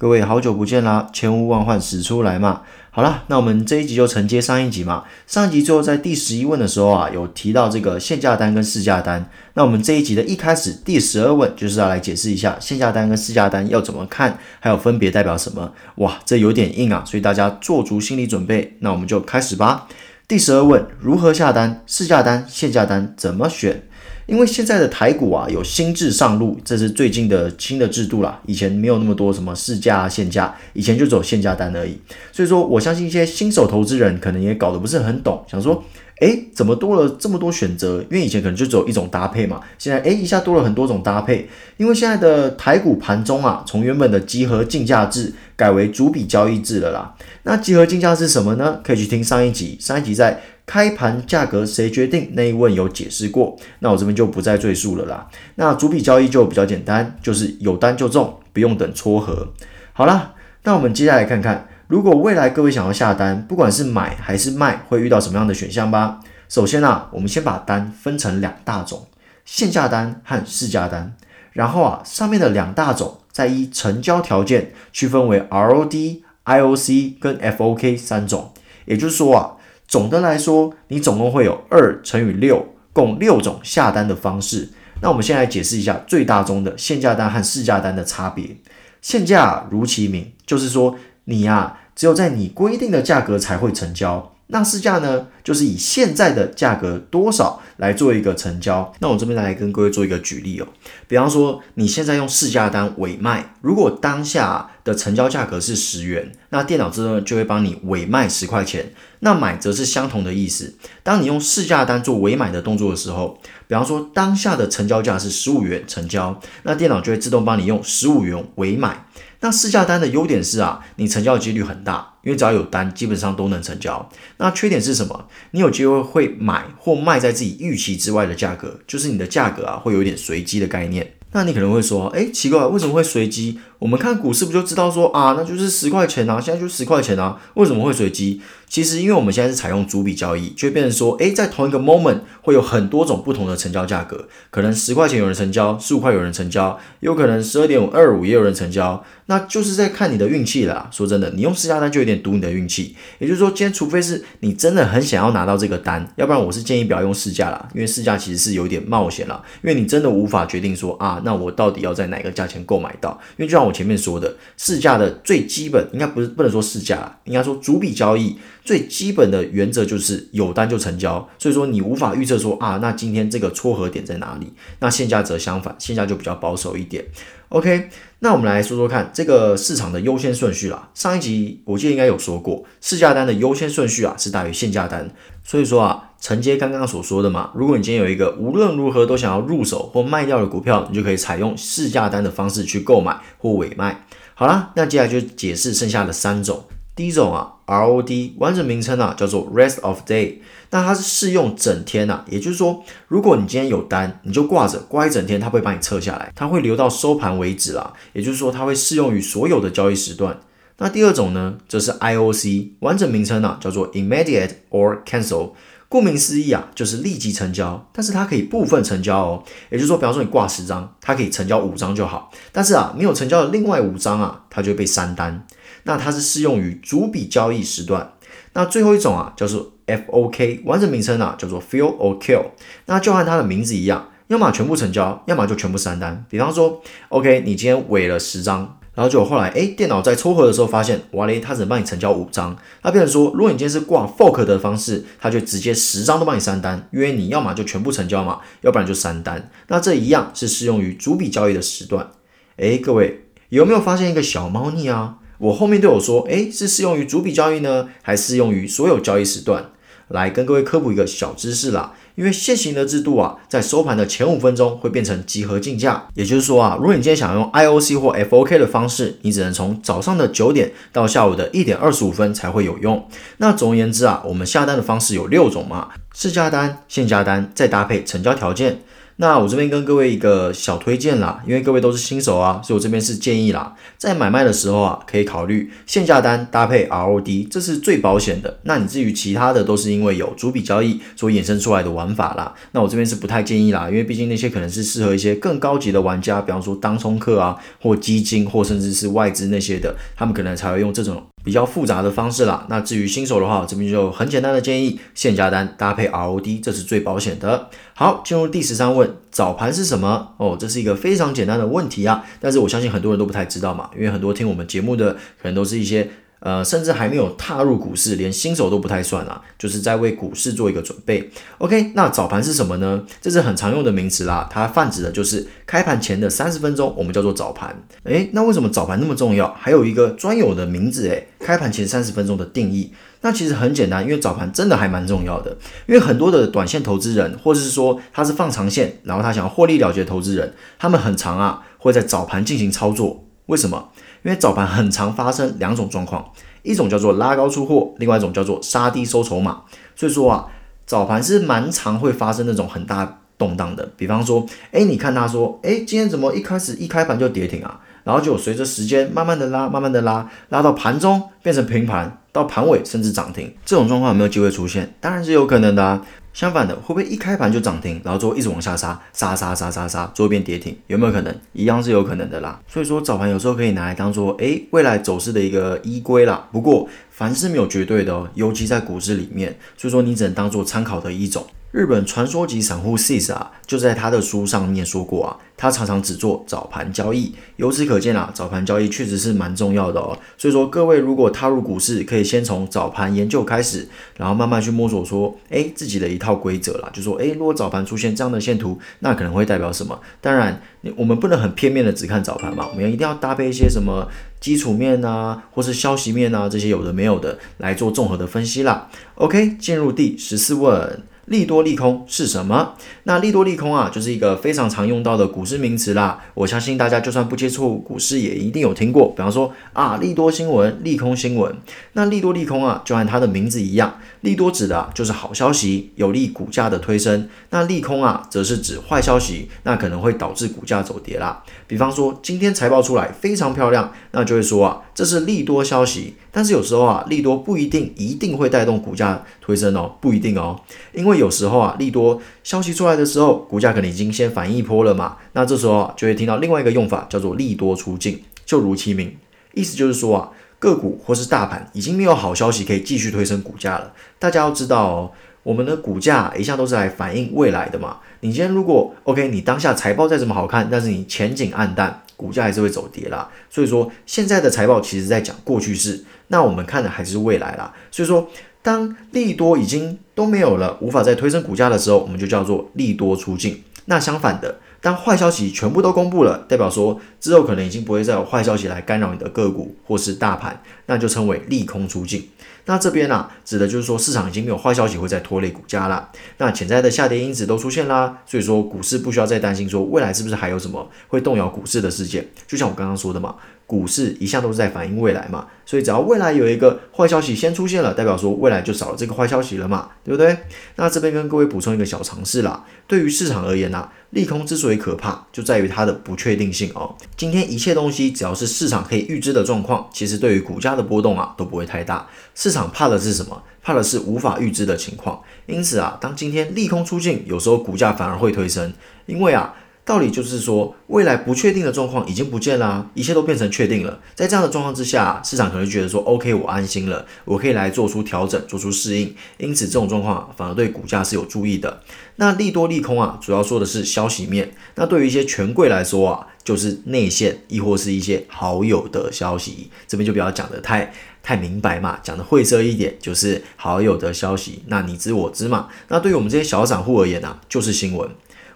各位好久不见啦，千呼万唤始出来嘛。好了，那我们这一集就承接上一集嘛。上一集最后在第十一问的时候啊，有提到这个限价单跟市价单。那我们这一集的一开始第十二问就是要来解释一下限价单跟市价单要怎么看，还有分别代表什么。哇，这有点硬啊，所以大家做足心理准备。那我们就开始吧。第十二问：如何下单？市价单、限价单怎么选？因为现在的台股啊有新制上路，这是最近的新的制度啦。以前没有那么多什么市价、限价，以前就只有限价单而已。所以说，我相信一些新手投资人可能也搞得不是很懂，想说，诶，怎么多了这么多选择？因为以前可能就只有一种搭配嘛，现在诶一下多了很多种搭配。因为现在的台股盘中啊，从原本的集合竞价制改为逐笔交易制了啦。那集合竞价是什么呢？可以去听上一集，上一集在。开盘价格谁决定？那一问有解释过，那我这边就不再赘述了啦。那主笔交易就比较简单，就是有单就中，不用等撮合。好啦，那我们接下来看看，如果未来各位想要下单，不管是买还是卖，会遇到什么样的选项吧。首先啊，我们先把单分成两大种，限价单和市价单。然后啊，上面的两大种再依成交条件区分为 ROD、IOC 跟 FOK 三种。也就是说啊。总的来说，你总共会有二乘以六，共六种下单的方式。那我们先来解释一下最大宗的限价单和市价单的差别。限价如其名，就是说你呀，只有在你规定的价格才会成交。那市价呢，就是以现在的价格多少来做一个成交。那我这边来跟各位做一个举例哦，比方说你现在用市价单委卖，如果当下的成交价格是十元，那电脑自动就会帮你委卖十块钱。那买则是相同的意思。当你用市价单做委买的动作的时候，比方说当下的成交价是十五元成交，那电脑就会自动帮你用十五元委买。那市价单的优点是啊，你成交的几率很大，因为只要有单，基本上都能成交。那缺点是什么？你有机会会买或卖在自己预期之外的价格，就是你的价格啊会有一点随机的概念。那你可能会说，哎，奇怪，为什么会随机？我们看股市不就知道说啊，那就是十块钱啊，现在就十块钱啊，为什么会随机？其实因为我们现在是采用逐笔交易，就会变成说，诶，在同一个 moment 会有很多种不同的成交价格，可能十块钱有人成交，十五块有人成交，有可能十二点五二五也有人成交，那就是在看你的运气了。说真的，你用市价单就有点赌你的运气。也就是说，今天除非是你真的很想要拿到这个单，要不然我是建议不要用市价啦，因为市价其实是有点冒险了，因为你真的无法决定说啊，那我到底要在哪个价钱购买到？因为就像我前面说的，市价的最基本应该不是不能说市价，应该说逐笔交易。最基本的原则就是有单就成交，所以说你无法预测说啊，那今天这个撮合点在哪里？那现价则相反，现价就比较保守一点。OK，那我们来说说看这个市场的优先顺序啦。上一集我记得应该有说过，市价单的优先顺序啊是大于现价单。所以说啊，承接刚刚所说的嘛，如果你今天有一个无论如何都想要入手或卖掉的股票，你就可以采用市价单的方式去购买或委卖。好啦，那接下来就解释剩下的三种。第一种啊，ROD 完整名称啊叫做 Rest of Day，那它是适用整天呐，也就是说，如果你今天有单，你就挂着挂一整天，它会把你撤下来，它会留到收盘为止啦。也就是说，它会适用于所有的交易时段。那第二种呢，则是 IOC 完整名称啊叫做 Immediate or Cancel，顾名思义啊就是立即成交，但是它可以部分成交哦。也就是说，比方说你挂十张，它可以成交五张就好，但是啊没有成交的另外五张啊，它就会被删单。那它是适用于逐笔交易时段。那最后一种啊，叫做 FOK，完整名称啊叫做 Fill or Kill。那就和它的名字一样，要么全部成交，要么就全部删单。比方说，OK，你今天尾了十张，然后就后来哎，电脑在撮合的时候发现，哇嘞，它只能帮你成交五张。那变成说，如果你今天是挂 Fork 的方式，它就直接十张都帮你删单，因为你要么就全部成交嘛，要不然就删单。那这一样是适用于主笔交易的时段。哎，各位有没有发现一个小猫腻啊？我后面对我说，诶，是适用于主笔交易呢，还适用于所有交易时段？来跟各位科普一个小知识啦。因为现行的制度啊，在收盘的前五分钟会变成集合竞价，也就是说啊，如果你今天想用 IOC 或 FOK 的方式，你只能从早上的九点到下午的一点二十五分才会有用。那总而言之啊，我们下单的方式有六种嘛，市价单、现价单，再搭配成交条件。那我这边跟各位一个小推荐啦，因为各位都是新手啊，所以我这边是建议啦，在买卖的时候啊，可以考虑限价单搭配 ROD，这是最保险的。那你至于其他的，都是因为有主笔交易所衍生出来的玩法啦。那我这边是不太建议啦，因为毕竟那些可能是适合一些更高级的玩家，比方说当冲客啊，或基金，或甚至是外资那些的，他们可能才会用这种。比较复杂的方式啦。那至于新手的话，这边就很简单的建议，限价单搭配 ROD，这是最保险的。好，进入第十三问，早盘是什么？哦，这是一个非常简单的问题啊，但是我相信很多人都不太知道嘛，因为很多听我们节目的可能都是一些。呃，甚至还没有踏入股市，连新手都不太算啊，就是在为股市做一个准备。OK，那早盘是什么呢？这是很常用的名词啦，它泛指的就是开盘前的三十分钟，我们叫做早盘。诶，那为什么早盘那么重要？还有一个专有的名字，诶，开盘前三十分钟的定义。那其实很简单，因为早盘真的还蛮重要的，因为很多的短线投资人，或者是说他是放长线，然后他想要获利了结投资人，他们很常啊，会在早盘进行操作。为什么？因为早盘很常发生两种状况，一种叫做拉高出货，另外一种叫做杀低收筹码。所以说啊，早盘是蛮常会发生那种很大动荡的。比方说，哎，你看他说，哎，今天怎么一开始一开盘就跌停啊？然后就随着时间慢慢的拉，慢慢的拉，拉到盘中变成平盘，到盘尾甚至涨停，这种状况有没有机会出现？当然是有可能的啊。相反的，会不会一开盘就涨停，然后之后一直往下杀，杀杀杀杀杀，最后变跌停？有没有可能？一样是有可能的啦。所以说早盘有时候可以拿来当做诶未来走势的一个依归啦。不过凡事没有绝对的哦，尤其在股市里面，所以说你只能当做参考的一种。日本传说级散户 Sis 啊，就在他的书上面说过啊，他常常只做早盘交易。由此可见啊，早盘交易确实是蛮重要的哦。所以说各位如果踏入股市，可以先从早盘研究开始，然后慢慢去摸索说，哎，自己的一套规则啦，就说，哎，如果早盘出现这样的线图，那可能会代表什么？当然，我们不能很片面的只看早盘嘛，我们一定要搭配一些什么基础面啊，或是消息面啊，这些有的没有的来做综合的分析啦。OK，进入第十四问。利多利空是什么？那利多利空啊，就是一个非常常用到的股市名词啦。我相信大家就算不接触股市，也一定有听过。比方说啊，利多新闻、利空新闻。那利多利空啊，就按它的名字一样，利多指的就是好消息，有利股价的推升。那利空啊，则是指坏消息，那可能会导致股价走跌啦。比方说今天财报出来非常漂亮，那就会说啊，这是利多消息。但是有时候啊，利多不一定一定会带动股价推升哦，不一定哦，因为有时候啊，利多消息出来的时候，股价可能已经先反应一波了嘛，那这时候啊，就会听到另外一个用法叫做利多出尽，就如其名，意思就是说啊，个股或是大盘已经没有好消息可以继续推升股价了。大家要知道哦，我们的股价一向都是来反映未来的嘛。你今天如果 OK，你当下财报再怎么好看，但是你前景暗淡，股价还是会走跌啦。所以说现在的财报其实在讲过去式。那我们看的还是未来啦，所以说当利多已经都没有了，无法再推升股价的时候，我们就叫做利多出尽。那相反的，当坏消息全部都公布了，代表说之后可能已经不会再有坏消息来干扰你的个股或是大盘，那就称为利空出尽。那这边呢，指的就是说市场已经没有坏消息会再拖累股价了，那潜在的下跌因子都出现啦，所以说股市不需要再担心说未来是不是还有什么会动摇股市的事件。就像我刚刚说的嘛。股市一向都是在反映未来嘛，所以只要未来有一个坏消息先出现了，代表说未来就少了这个坏消息了嘛，对不对？那这边跟各位补充一个小常识啦，对于市场而言呐，利空之所以可怕，就在于它的不确定性哦。今天一切东西只要是市场可以预知的状况，其实对于股价的波动啊都不会太大。市场怕的是什么？怕的是无法预知的情况。因此啊，当今天利空出尽，有时候股价反而会推升，因为啊。道理就是说，未来不确定的状况已经不见了，一切都变成确定了。在这样的状况之下，市场可能觉得说，OK，我安心了，我可以来做出调整，做出适应。因此，这种状况反而对股价是有注意的。那利多利空啊，主要说的是消息面。那对于一些权贵来说啊，就是内线，亦或是一些好友的消息。这边就不要讲的太太明白嘛，讲的晦涩一点，就是好友的消息。那你知我知嘛。那对于我们这些小散户而言呢，就是新闻。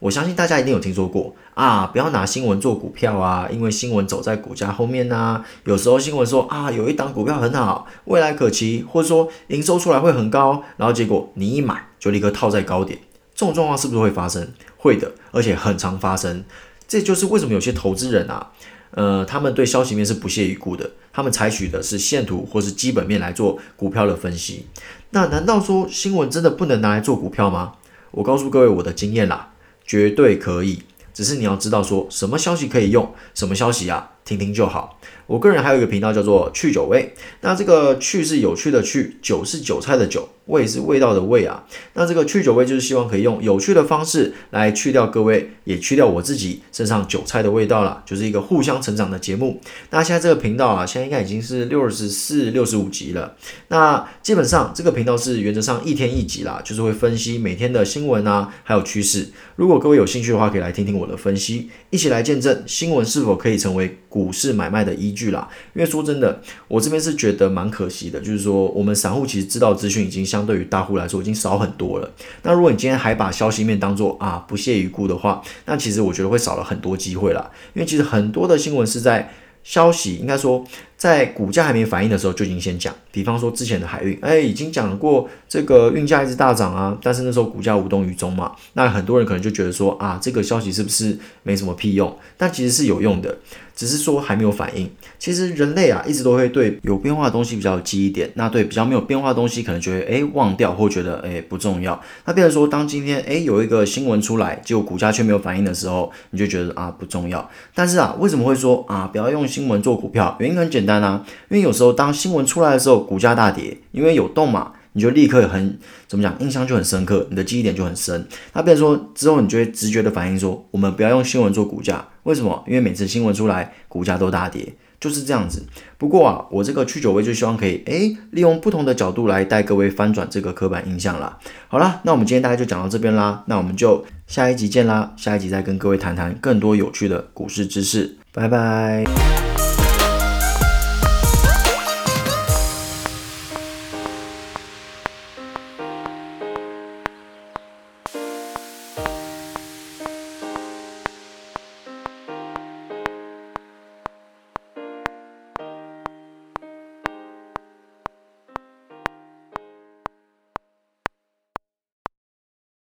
我相信大家一定有听说过啊，不要拿新闻做股票啊，因为新闻走在股价后面呐。有时候新闻说啊，有一档股票很好，未来可期，或者说营收出来会很高，然后结果你一买就立刻套在高点，这种状况是不是会发生？会的，而且很常发生。这就是为什么有些投资人啊，呃，他们对消息面是不屑一顾的，他们采取的是线图或是基本面来做股票的分析。那难道说新闻真的不能拿来做股票吗？我告诉各位我的经验啦，绝对可以，只是你要知道说什么消息可以用，什么消息啊，听听就好。我个人还有一个频道叫做去酒味，那这个去是有趣的去，酒是韭菜的酒。味是味道的味啊，那这个去酒味就是希望可以用有趣的方式来去掉各位，也去掉我自己身上韭菜的味道了，就是一个互相成长的节目。那现在这个频道啊，现在应该已经是六十四、六十五集了。那基本上这个频道是原则上一天一集啦，就是会分析每天的新闻啊，还有趋势。如果各位有兴趣的话，可以来听听我的分析，一起来见证新闻是否可以成为股市买卖的依据啦。因为说真的，我这边是觉得蛮可惜的，就是说我们散户其实知道资讯已经相。对于大户来说，已经少很多了。那如果你今天还把消息面当做啊不屑一顾的话，那其实我觉得会少了很多机会啦。因为其实很多的新闻是在消息应该说在股价还没反应的时候就已经先讲。比方说之前的海运，哎，已经讲过这个运价一直大涨啊，但是那时候股价无动于衷嘛。那很多人可能就觉得说啊，这个消息是不是没什么屁用？但其实是有用的。只是说还没有反应。其实人类啊，一直都会对有变化的东西比较有记忆点。那对比较没有变化的东西，可能觉得诶忘掉，或觉得诶不重要。那变成说，当今天诶有一个新闻出来，结果股价却没有反应的时候，你就觉得啊不重要。但是啊，为什么会说啊不要用新闻做股票？原因很简单单啊，因为有时候当新闻出来的时候，股价大跌，因为有动嘛。你就立刻很怎么讲，印象就很深刻，你的记忆点就很深。那变成说之后，你就会直觉的反应说，我们不要用新闻做股价，为什么？因为每次新闻出来，股价都大跌，就是这样子。不过啊，我这个去酒味就希望可以诶，利用不同的角度来带各位翻转这个刻板印象啦。好啦，那我们今天大概就讲到这边啦，那我们就下一集见啦，下一集再跟各位谈谈更多有趣的股市知识，拜拜。